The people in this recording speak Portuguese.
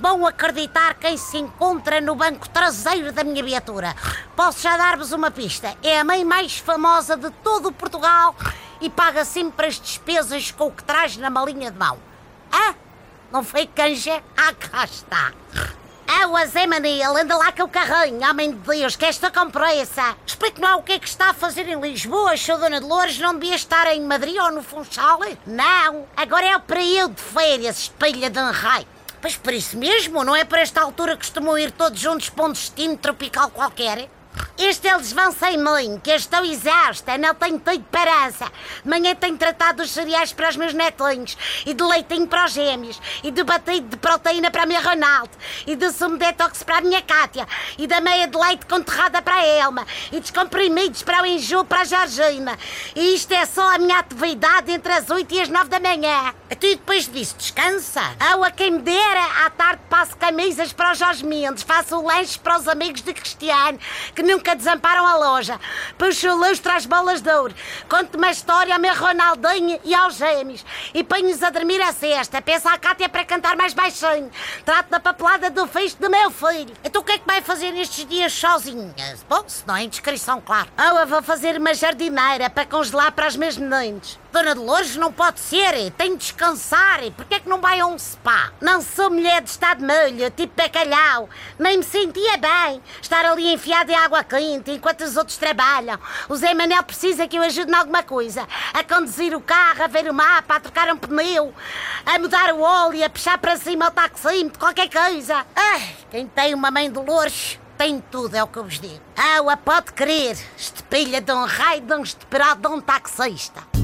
vão acreditar quem se encontra no banco traseiro da minha viatura. Posso já dar-vos uma pista. É a mãe mais famosa de todo Portugal e paga sempre as despesas com o que traz na malinha de mão. Ah, não foi canja? Ah, cá está. Ah, o Zé Manil, anda lá com o carrinho, homem de Deus, que esta com pressa. Explique-me lá o que é que está a fazer em Lisboa, sou Dona Dolores, não devia estar em Madrid ou no Funchal? Não, agora é o período de férias, espelha de um raio. Pois por isso mesmo, não é para esta altura que costumam ir todos juntos para um destino tropical qualquer? Este eles vão sem mãe, que eu estou exausta, não tenho tempo parança. De manhã tenho tratado dos cereais para os meus netinhos, e de leitinho para os gêmeos, e de batido de proteína para a minha Ronaldo, e de sumo detox para a minha Cátia, e da meia de leite conterrada para a Elma, e dos comprimidos para o enjoo para a Georgina. E isto é só a minha atividade entre as 8 e as 9 da manhã. Tu e depois disso, descansa. Ou a quem me dera, à tarde passo camisas para os Jorge Mendes, faço lanches para os amigos de Cristiano, que nunca desamparam a loja. Puxo o lustre às bolas de ouro. Conto uma história ao meu Ronaldinho e aos gêmeos. E ponho-os a dormir a cesta. Peço à Cátia para cantar mais baixinho. Trato da papelada do fixe do meu filho. Então o que é que vai fazer nestes dias sozinha? Bom, se não é indiscrição, claro. Ou eu vou fazer uma jardineira para congelar para os meus meninos. Dona Dolores, não pode ser. Tenho de descansar. Porquê é que não vai a um spa? Não sou mulher de estado molho, tipo bacalhau. Nem me sentia bem estar ali enfiada em água quente enquanto os outros trabalham. O Zé Manel precisa que eu ajude em alguma coisa. A conduzir o carro, a ver o mapa, a trocar um pneu, a mudar o óleo, a puxar para cima o taxímetro, qualquer coisa. Ai, quem tem uma mãe Dolores tem tudo, é o que eu vos digo. Ah, pode crer. Estepilha de um raio de um esperado de um taxista.